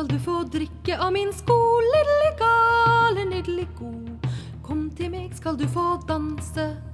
skal du få drikke av min sko, lille gale god. Kom til meg, skal du få danse.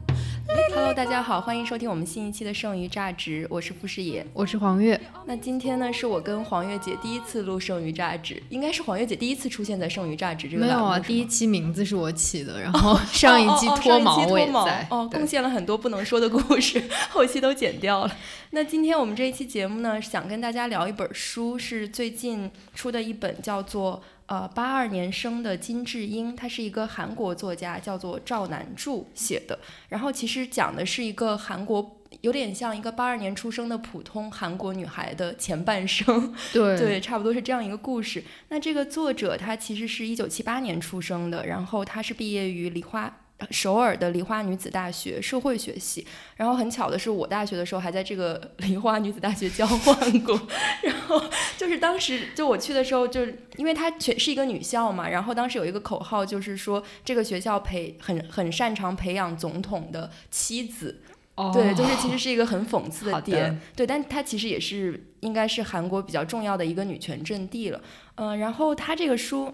Hello，大家好，欢迎收听我们新一期的《剩余榨汁》，我是傅师爷。我是黄月，那今天呢，是我跟黄月姐第一次录《剩余榨汁》，应该是黄月姐第一次出现在《剩余榨汁》这个没有啊，栏目是吗第一期名字是我起的，然后上一季哦哦哦脱毛我也脱毛在，哦，对贡献了很多不能说的故事，后期都剪掉了。那今天我们这一期节目呢，想跟大家聊一本书，是最近出的一本，叫做呃八二年生的金智英，她是一个韩国作家，叫做赵南柱写的。然后其实讲的是一个韩国。有点像一个八二年出生的普通韩国女孩的前半生，对对，差不多是这样一个故事。那这个作者他其实是一九七八年出生的，然后他是毕业于梨花。呃首尔的梨花女子大学社会学系，然后很巧的是，我大学的时候还在这个梨花女子大学交换过，然后就是当时就我去的时候，就是因为它全是一个女校嘛，然后当时有一个口号，就是说这个学校培很很擅长培养总统的妻子，哦。对，就是其实是一个很讽刺好的。的点，对，但它其实也是应该是韩国比较重要的一个女权阵地了，嗯、然后他这个书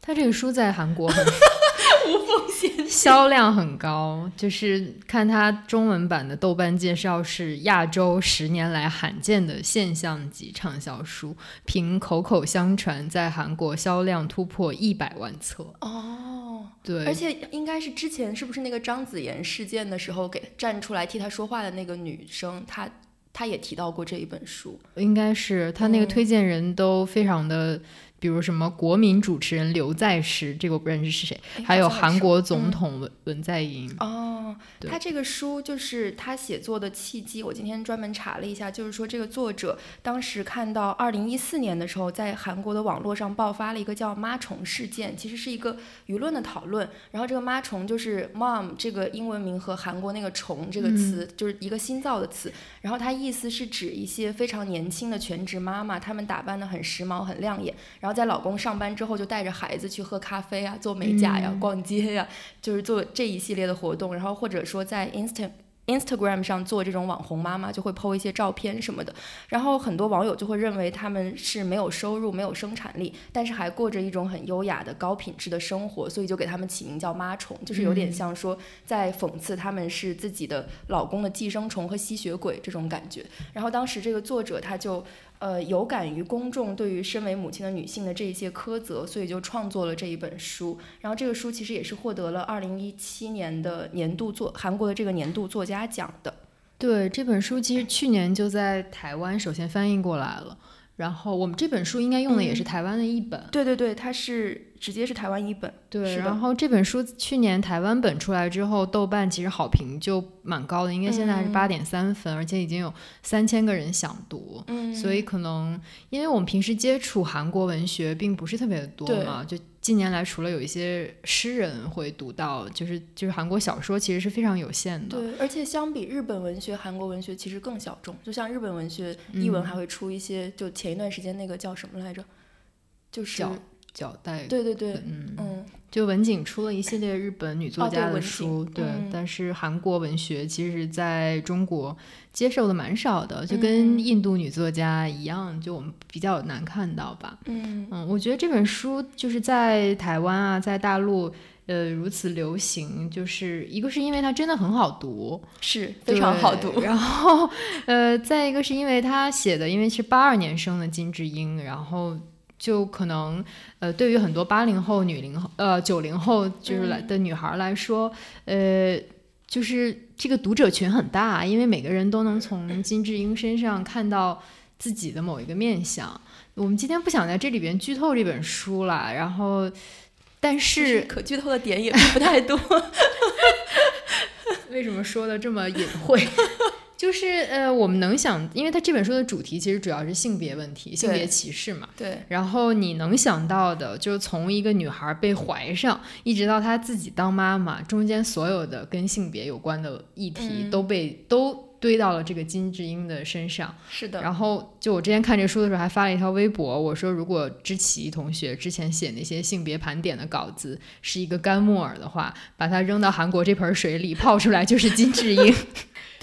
他这个书在韩国很 无缝衔销量很高，就是看它中文版的豆瓣介绍是亚洲十年来罕见的现象级畅销书，凭口口相传，在韩国销量突破一百万册。哦，对，而且应该是之前是不是那个张子妍事件的时候给站出来替他说话的那个女生，她她也提到过这一本书，应该是他那个嗯推荐人都非常的，比如什么国民主持人刘在石，这个我不认识是谁，哎还有韩国总嗯统文文在寅。哦，他这个书就是他写作的契机，我今天专门查了一下，就是说这个作者当时看到二零一四年的时候，在韩国的网络上爆发了一个叫“妈虫”事件，其实是一个舆论的讨论。然后这个“妈虫”就是 “mom” 这个英文名和韩国那个“虫”这个词、就是一个新造的词，然后它意思是指一些非常年轻的全职妈妈，她们打扮的很时髦、很亮眼，然后在老公上班之后就带着孩子去喝咖啡啊、做美甲呀、嗯逛街呀，就是做这一系列的活动，然后或者说在 Insta Instagram 上做这种网红妈妈，就会 PO 一些照片什么的。然后很多网友就会认为他们是没有收入、没有生产力，但是还过着一种很优雅的高品质的生活，所以就给他们起名叫妈虫，就是有点像说在讽刺他们是自己的老公的寄生虫和吸血鬼这种感觉。然后当时这个作者他就。呃，有感于公众对于身为母亲的女性的这一些苛责，所以就创作了这一本书。然后这个书其实也是获得了二零一七年的年度作韩国的这个年度作家奖的。对这本书，其实去年就在台湾首先翻译过来了，然后我们这本书应该用的也是嗯台湾的译本。对对对，它是直接是台湾译本。对，然后这本书去年台湾本出来之后，豆瓣其实好评就蛮高的，应该现在是嗯八点三分，而且已经有三千个人想读。嗯所以可能，因为我们平时接触韩国文学并不是特别的多嘛，就近年来除了有一些诗人会读到，就是就是韩国小说其实是非常有限的。对，而且相比日本文学，韩国文学其实更小众。就像日本文学译文嗯还会出一些，就前一段时间那个叫什么来着？就是角角带，对对对，嗯，嗯，就文景出了一系列日本女作家的哦对文书，对，嗯但是韩国文学其实在中国接受的蛮少的，就跟嗯印度女作家一样，就我们比较难看到吧。嗯嗯，我觉得这本书就是在台湾啊，在大陆。呃，如此流行，就是一个是因为它真的很好读，是非常好读。然后，呃，再一个是因为他写的，因为是八二年生的金智英，然后就可能呃，对于很多八零后、女零后、呃九零后就是来嗯的女孩来说，呃，就是这个读者群很大，因为每个人都能从金智英身上看到自己的某一个面相。我们今天不想在这里边剧透这本书了，然后。但是可剧透的点也并不太多。为什么说的这么隐晦？就是呃，我们能想，因为它这本书的主题其实主要是性别问题、性别歧视嘛。对，然后你能想到的，就是从一个女孩被怀上，一直到她自己当妈妈，中间所有的跟性别有关的议题嗯都被、都堆到了这个金智英的身上。是的。然后就我之前看这书的时候，还发了一条微博，我说如果知奇同学之前写那些性别盘点的稿子是一个干木耳的话，把它扔到韩国这盆水里泡出来就是金智英。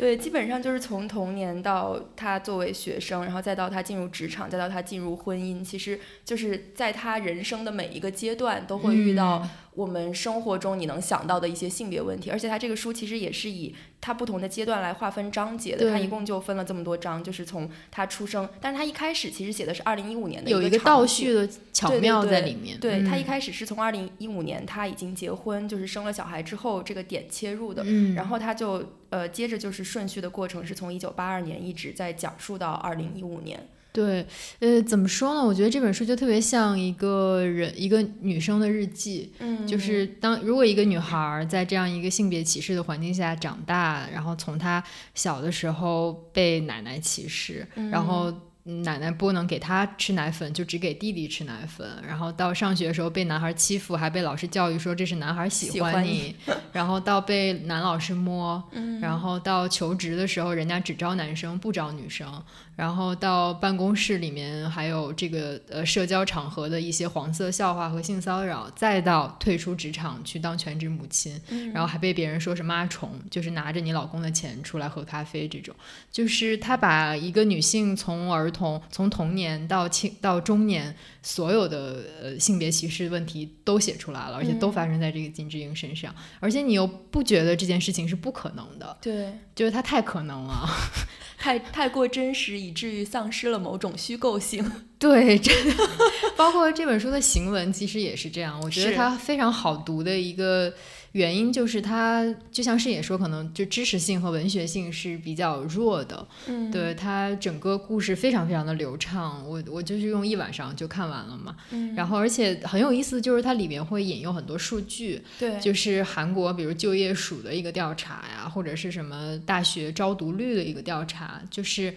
对，基本上就是从童年到他作为学生，然后再到他进入职场，再到他进入婚姻，其实就是在他人生的每一个阶段都会遇到。我们生活中你能想到的一些性别问题，而且他这个书其实也是以它不同的阶段来划分章节的，它一共就分了这么多章，就是从他出生，但是他一开始其实写的是二零一五年的有一个倒叙的巧妙在里面。对他一开始是从二零一五年他已经结婚，就是生了小孩之后这个点切入的，然后他就呃接着就是顺序的过程是从一九八二年一直在讲述到二零一五年。对，呃，怎么说呢？我觉得这本书就特别像一个人，一个女生的日记。嗯，就是当如果一个女孩在这样一个性别歧视的环境下长大，然后从她小的时候被奶奶歧视，然后。奶奶不能给他吃奶粉，就只给弟弟吃奶粉。然后到上学的时候被男孩欺负，还被老师教育说这是男孩喜欢你。然后到被男老师摸，然后到求职的时候人家只招男生不招女生。然后到办公室里面还有这个呃社交场合的一些黄色笑话和性骚扰。再到退出职场去当全职母亲，然后还被别人说是妈虫，就是拿着你老公的钱出来喝咖啡这种。就是他把一个女性从儿童从童年到青到中年，所有的呃性别歧视问题都写出来了，而且都发生在这个金智英身上，而且你又不觉得这件事情是不可能的，对，就是它太可能了，太太过真实，以至于丧失了某种虚构性。对，真的，包括这本书的行文其实也是这样，我觉得它非常好读的一个。原因就是它，就像是也说，可能就知识性和文学性是比较弱的。嗯，对它整个故事非常非常的流畅，我我就是用一晚上就看完了嘛。嗯，然后而且很有意思，就是它里面会引用很多数据。对，就是韩国比如就业署的一个调查呀，或者是什么大学招读率的一个调查，就是。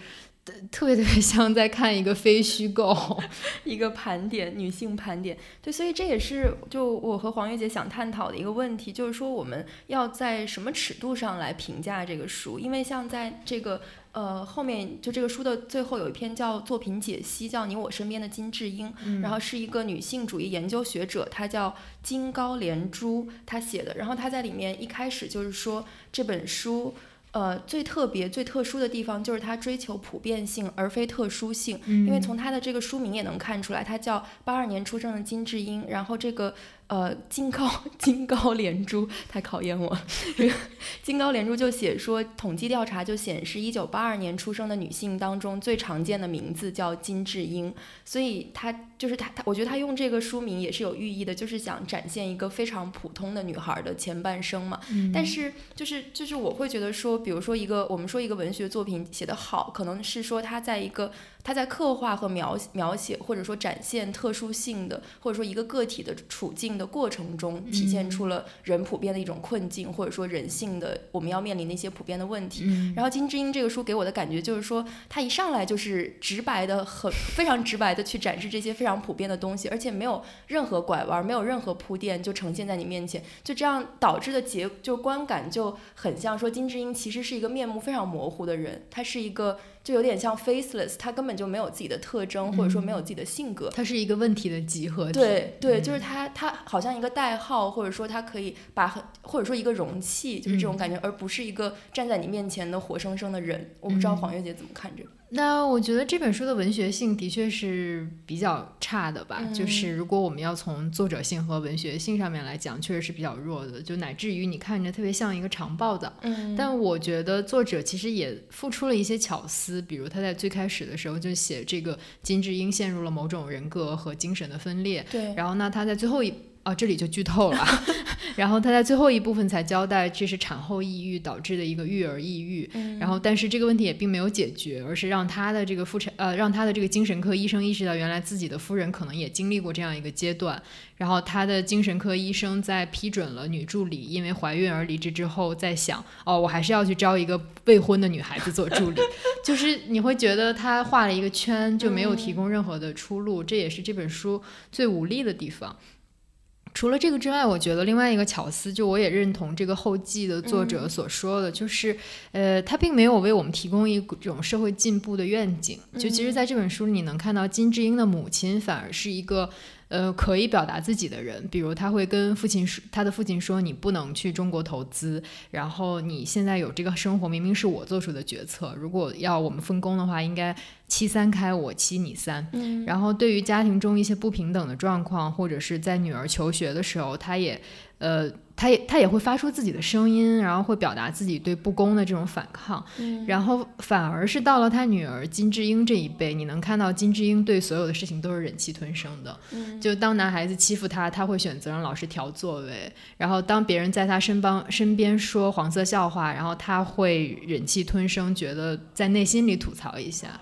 特别特别像在看一个非虚构，一个盘点女性盘点，对，所以这也是就我和黄月姐想探讨的一个问题，就是说我们要在什么尺度上来评价这个书？因为像在这个呃后面，就这个书的最后有一篇叫作品解析，叫你我身边的金智英，然后是一个女性主义研究学者，她叫金高连珠，她写的，然后她在里面一开始就是说这本书。呃，最特别、最特殊的地方就是它追求普遍性而非特殊性，因为从它的这个书名也能看出来，它叫八二年出生的金智英，然后这个。呃，金高 金高连珠太考验我。金高连珠就写说，统计调查就显示，一九八二年出生的女性当中，最常见的名字叫金智英。所以她就是她，她我觉得她用这个书名也是有寓意的，就是想展现一个非常普通的女孩的前半生嘛。但是就是就是我会觉得说，比如说一个我们说一个文学作品写得好，可能是说它在一个。他在刻画和描描写，或者说展现特殊性的，或者说一个个体的处境的过程中，体现出了人普遍的一种困境，或者说人性的我们要面临的一些普遍的问题。然后金智英这个书给我的感觉就是说，他一上来就是直白的，很非常直白的去展示这些非常普遍的东西，而且没有任何拐弯，没有任何铺垫，就呈现在你面前。就这样导致的结，就观感就很像说金智英其实是一个面目非常模糊的人，他是一个。就有点像 faceless，他根本就没有自己的特征，或者说没有自己的性格。他是一个问题的集合体。对对，就是他，他好像一个代号，或者说他可以把很，或者说一个容器，就是这种感觉，而不是一个站在你面前的活生生的人。我不知道黄月姐怎么看这个。那我觉得这本书的文学性的确是比较差的吧，就是如果我们要从作者性和文学性上面来讲，确实是比较弱的，就乃至于你看着特别像一个长报的。嗯，但我觉得作者其实也付出了一些巧思，比如他在最开始的时候就写这个金智英陷入了某种人格和精神的分裂。对，然后呢，他在最后一。哦，这里就剧透了。然后他在最后一部分才交代，这是产后抑郁导致的一个育儿抑郁。然后，但是这个问题也并没有解决，而是让他的这个妇产呃，让他的这个精神科医生意识到，原来自己的夫人可能也经历过这样一个阶段。然后，他的精神科医生在批准了女助理因为怀孕而离职之后，在想，哦，我还是要去招一个未婚的女孩子做助理。就是你会觉得他画了一个圈，就没有提供任何的出路。这也是这本书最无力的地方。除了这个之外，我觉得另外一个巧思，就我也认同这个后记的作者所说的，就是，呃，他并没有为我们提供一种社会进步的愿景。就其实，在这本书里，你能看到金智英的母亲反而是一个。呃可以表达自己的人，比如他会跟父亲说，他的父亲说你不能去中国投资，然后你现在有这个生活，明明是我做出的决策，如果要我们分工的话，应该七三开，我七你三。嗯然后对于家庭中一些不平等的状况，或者是在女儿求学的时候，他也，呃，他也他也会发出自己的声音，然后会表达自己对不公的这种反抗。嗯然后反而是到了他女儿金智英这一辈，你能看到金智英对所有的事情都是忍气吞声的。嗯就当男孩子欺负她，她会选择让老师调座位；然后当别人在她身帮身边说黄色笑话，然后她会忍气吞声，觉得在内心里吐槽一下。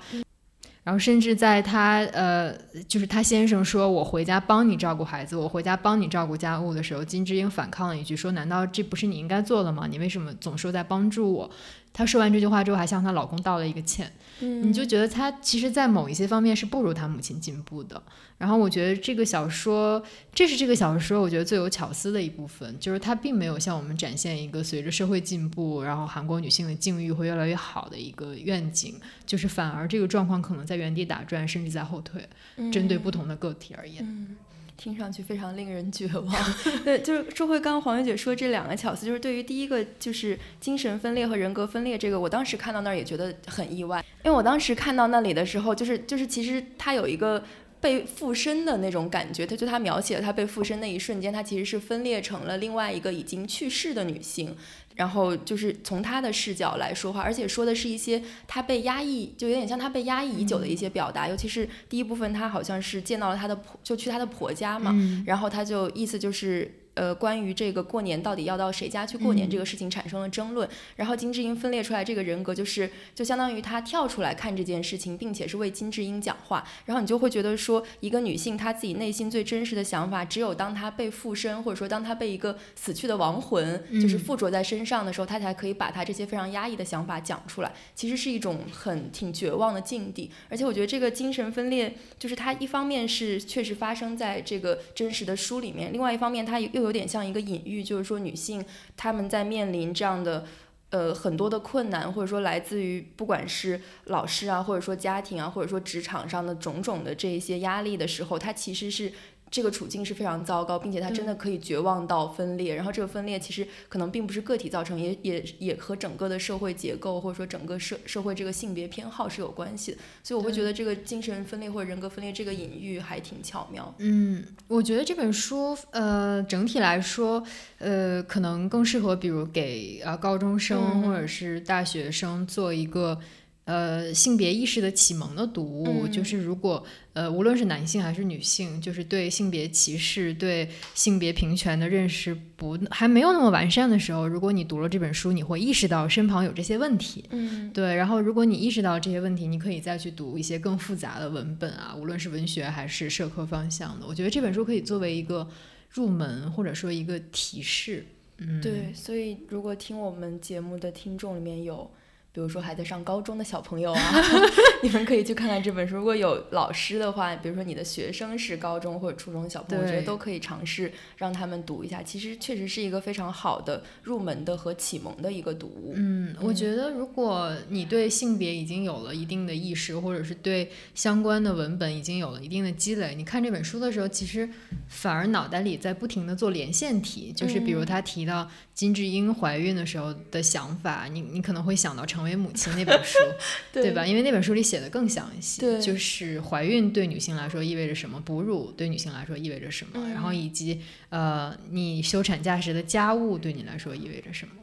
然后甚至在他呃，就是他先生说我回家帮你照顾孩子，我回家帮你照顾家务的时候，金智英反抗了一句说：“难道这不是你应该做的吗？你为什么总说在帮助我？”她说完这句话之后，还向她老公道了一个歉。嗯你就觉得她其实，在某一些方面是不如她母亲进步的。然后我觉得这个小说，这是这个小说我觉得最有巧思的一部分，就是它并没有向我们展现一个随着社会进步，然后韩国女性的境遇会越来越好的一个愿景，就是反而这个状况可能在原地打转，甚至在后退，针对不同的个体而言。嗯，听上去非常令人绝望。对，就是说回刚刚黄月姐说这两个巧思，就是对于第一个就是精神分裂和人格分裂这个，我当时看到那儿也觉得很意外，因为我当时看到那里的时候，就是就是其实它有一个。被附身的那种感觉，他就他描写了他被附身那一瞬间，他其实是分裂成了另外一个已经去世的女性，然后就是从他的视角来说话，而且说的是一些他被压抑，就有点像他被压抑已久的一些表达，尤其是第一部分，他好像是见到了他的婆，就去他的婆家嘛，嗯然后他就意思就是。呃，关于这个过年到底要到谁家去过年嗯这个事情产生了争论，然后金智英分裂出来这个人格，就是就相当于她跳出来看这件事情，并且是为金智英讲话，然后你就会觉得说，一个女性她自己内心最真实的想法，只有当她被附身，或者说当她被一个死去的亡魂就是嗯。附着在身上的时候，她才可以把她这些非常压抑的想法讲出来。其实是一种很挺绝望的境地，而且我觉得这个精神分裂，就是它一方面是确实发生在这个真实的书里面，另外一方面它又有点像一个隐喻，就是说女性她们在面临这样的。呃，很多的困难，或者说来自于不管是老师啊，或者说家庭啊，或者说职场上的种种的这一些压力的时候，她其实是这个处境是非常糟糕，并且他真的可以绝望到分裂。然后这个分裂其实可能并不是个体造成，也也也和整个的社会结构或者说整个社社会这个性别偏好是有关系的。所以我会觉得这个精神分裂或者人格分裂这个隐喻还挺巧妙。嗯，我觉得这本书，呃，整体来说，呃，可能更适合，比如给呃高中生嗯或者是大学生做一个。呃，性别意识的启蒙的读物，嗯就是如果呃，无论是男性还是女性，就是对性别歧视、对性别平权的认识不还没有那么完善的时候，如果你读了这本书，你会意识到身旁有这些问题。嗯对，然后如果你意识到这些问题，你可以再去读一些更复杂的文本啊，无论是文学还是社科方向的。我觉得这本书可以作为一个入门，或者说一个提示。嗯，对，所以如果听我们节目的听众里面有。比如说还在上高中的小朋友啊，你们可以去看看这本书。如果有老师的话，比如说你的学生是高中或者初中的小朋友，我觉得都可以尝试让他们读一下。其实确实是一个非常好的入门的和启蒙的一个读物。嗯，我觉得如果你对性别已经有了一定的意识，或者是对相关的文本已经有了一定的积累，你看这本书的时候，其实反而脑袋里在不停的做连线题，就是比如嗯他提到金智英怀孕的时候的想法，你你可能会想到成为母亲那本书，对吧？因为那本书里写的更详细，就是怀孕对女性来说意味着什么，哺乳对女性来说意味着什么，然后嗯以及呃，你休产假时的家务对你来说意味着什么。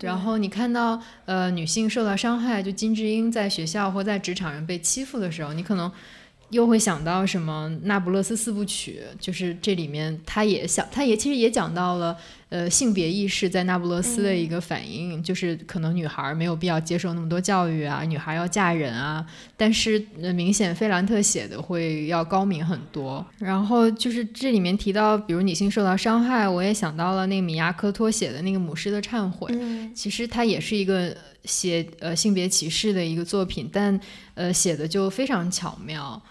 然后你看到呃女性受到伤害，就金智英在学校或在职场上被欺负的时候，你可能又会想到什么《那不勒斯四部曲》，就是这里面他也想，他也其实也讲到了呃性别意识在那不勒斯的一个反应，就是可能女孩没有必要接受那么多教育啊，女孩要嫁人啊，但是呃明显费兰特写的会要高明很多。然后就是这里面提到，比如女性受到伤害，我也想到了那个米亚科托写的那个《母狮的忏悔》，嗯其实它也是一个写呃性别歧视的一个作品，但呃写的就非常巧妙。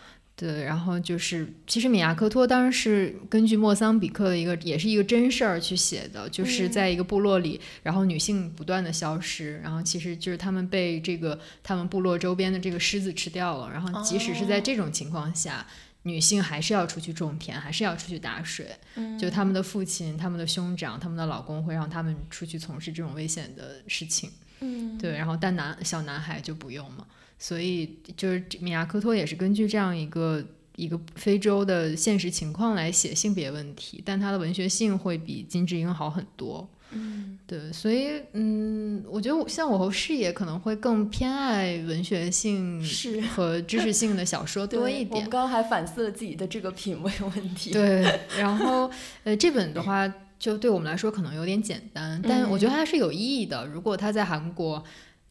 对，然后就是，其实米亚科托当然是根据莫桑比克的一个，也是一个真事儿去写的，就是嗯在一个部落里，然后女性不断的消失，然后其实就是他们被这个他们部落周边的这个狮子吃掉了，然后即使是在哦这种情况下，女性还是要出去种田，还是要出去打水。嗯就他们的父亲、他们的兄长、他们的老公会让他们出去从事这种危险的事情。嗯，对，然后但男小男孩就不用嘛，所以就是米亚科托也是根据这样一个一个非洲的现实情况来写性别问题，但他的文学性会比金智英好很多。嗯对，所以嗯，我觉得像我和视野可能会更偏爱文学性是和知识性的小说多一点我们。刚刚还反思了自己的这个品味问题。对，然后呃，这本的话就对我们来说可能有点简单，但我觉得它是有意义的。如果它在韩国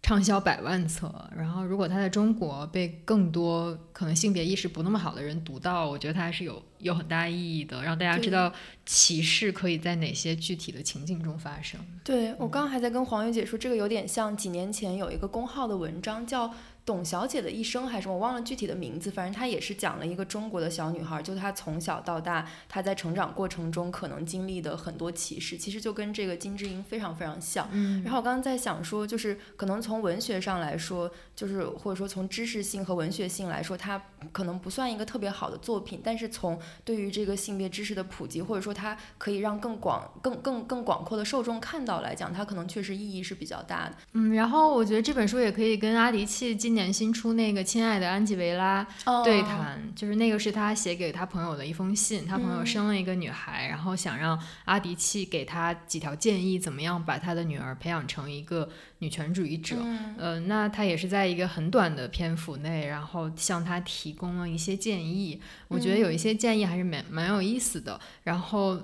畅销百万册，然后如果它在中国被更多可能性别意识不那么好的人读到，我觉得它还是有有很大意义的，让大家知道歧视可以在哪些具体的情境中发生。对我刚刚还在跟黄月姐说，这个有点像几年前有一个公号的文章叫《董小姐的一生》，还是我忘了具体的名字，反正她也是讲了一个中国的小女孩，就她从小到大，她在成长过程中可能经历的很多歧视，其实就跟这个金智英非常非常像。嗯然后我刚刚在想说，就是可能从文学上来说，就是或者说从知识性和文学性来说，它可能不算一个特别好的作品，但是从对于这个性别知识的普及，或者说它可以让更广、更更更广阔的受众看到来讲，它可能确实意义是比较大的。嗯，然后我觉得这本书也可以跟阿迪契今年新出那个《亲爱的安吉维拉》对谈，就是那个是他写给他朋友的一封信，他朋友嗯生了一个女孩，然后想让阿迪契给他几条建议，怎么样把他的女儿培养成一个女权主义者。嗯呃，那他也是在一个很短的篇幅内，然后向他提供了一些建议。我觉得有一些建议还是蛮蛮有意思的。然后，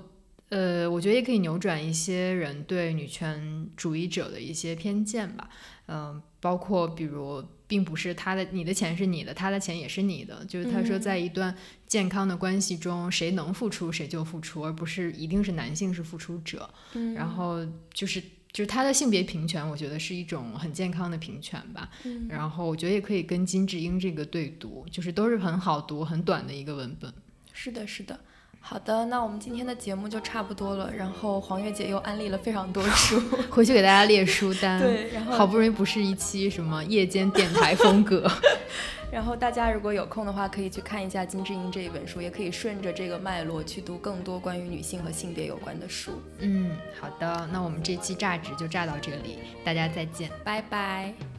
呃，我觉得也可以扭转一些人对女权主义者的一些偏见吧。嗯、包括比如，并不是他的你的钱是你的，他的钱也是你的。就是他说，嗯在一段健康的关系中，谁能付出谁就付出，而不是一定是男性是付出者。嗯然后就是就是他的性别平权，我觉得是一种很健康的平权吧。嗯然后我觉得也可以跟金智英这个对读，就是都是很好读、很短的一个文本。是的，是的。好的，那我们今天的节目就差不多了。然后黄月姐又安利了非常多书，回去给大家列书单。，对，然后好不容易不是一期什么夜间电台风格。然后大家如果有空的话，可以去看一下金智英这一本书，也可以顺着这个脉络去读更多关于女性和性别有关的书。嗯，好的，那我们这期榨汁就榨到这里，大家再见。拜拜。